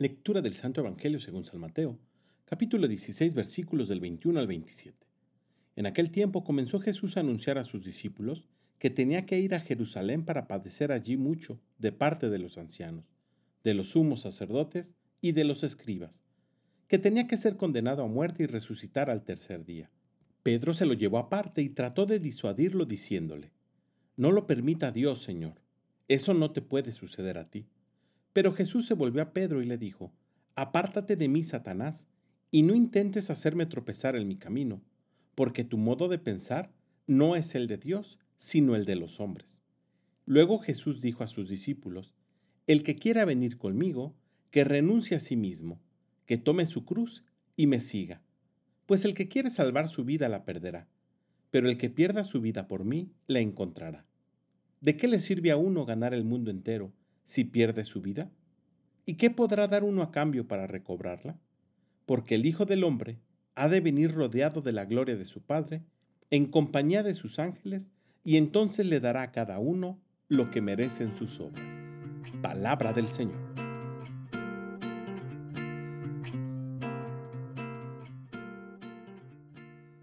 Lectura del Santo Evangelio según San Mateo, capítulo 16, versículos del 21 al 27. En aquel tiempo comenzó Jesús a anunciar a sus discípulos que tenía que ir a Jerusalén para padecer allí mucho de parte de los ancianos, de los sumos sacerdotes y de los escribas, que tenía que ser condenado a muerte y resucitar al tercer día. Pedro se lo llevó aparte y trató de disuadirlo diciéndole, No lo permita Dios, Señor, eso no te puede suceder a ti. Pero Jesús se volvió a Pedro y le dijo, Apártate de mí, Satanás, y no intentes hacerme tropezar en mi camino, porque tu modo de pensar no es el de Dios, sino el de los hombres. Luego Jesús dijo a sus discípulos, El que quiera venir conmigo, que renuncie a sí mismo, que tome su cruz y me siga. Pues el que quiere salvar su vida la perderá, pero el que pierda su vida por mí la encontrará. ¿De qué le sirve a uno ganar el mundo entero si pierde su vida? ¿Y qué podrá dar uno a cambio para recobrarla? Porque el Hijo del Hombre ha de venir rodeado de la gloria de su Padre, en compañía de sus ángeles, y entonces le dará a cada uno lo que merecen sus obras. Palabra del Señor.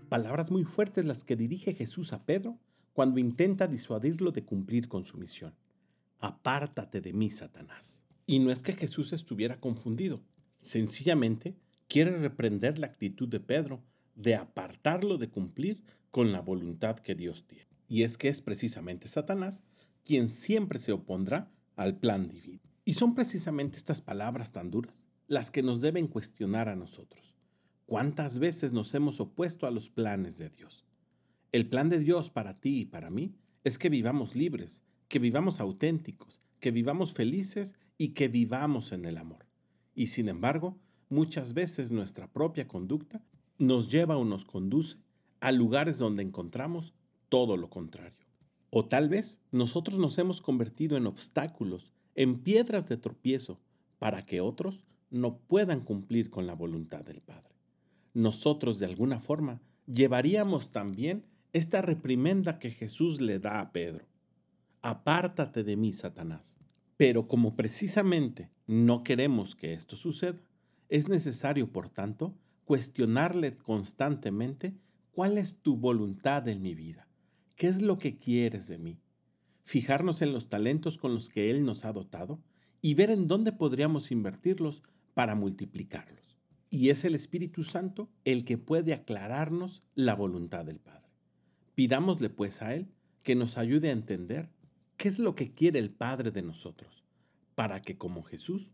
Palabras muy fuertes las que dirige Jesús a Pedro cuando intenta disuadirlo de cumplir con su misión. Apártate de mí, Satanás. Y no es que Jesús estuviera confundido, sencillamente quiere reprender la actitud de Pedro de apartarlo de cumplir con la voluntad que Dios tiene. Y es que es precisamente Satanás quien siempre se opondrá al plan divino. Y son precisamente estas palabras tan duras las que nos deben cuestionar a nosotros. ¿Cuántas veces nos hemos opuesto a los planes de Dios? El plan de Dios para ti y para mí es que vivamos libres, que vivamos auténticos, que vivamos felices y que vivamos en el amor. Y sin embargo, muchas veces nuestra propia conducta nos lleva o nos conduce a lugares donde encontramos todo lo contrario. O tal vez nosotros nos hemos convertido en obstáculos, en piedras de tropiezo, para que otros no puedan cumplir con la voluntad del Padre. Nosotros de alguna forma llevaríamos también esta reprimenda que Jesús le da a Pedro. Apártate de mí, Satanás. Pero como precisamente no queremos que esto suceda, es necesario, por tanto, cuestionarle constantemente cuál es tu voluntad en mi vida, qué es lo que quieres de mí, fijarnos en los talentos con los que Él nos ha dotado y ver en dónde podríamos invertirlos para multiplicarlos. Y es el Espíritu Santo el que puede aclararnos la voluntad del Padre. Pidámosle pues a Él que nos ayude a entender qué es lo que quiere el Padre de nosotros, para que como Jesús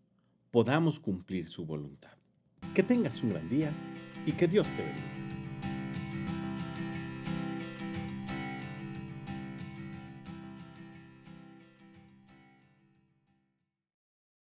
podamos cumplir su voluntad. Que tengas un gran día y que Dios te bendiga.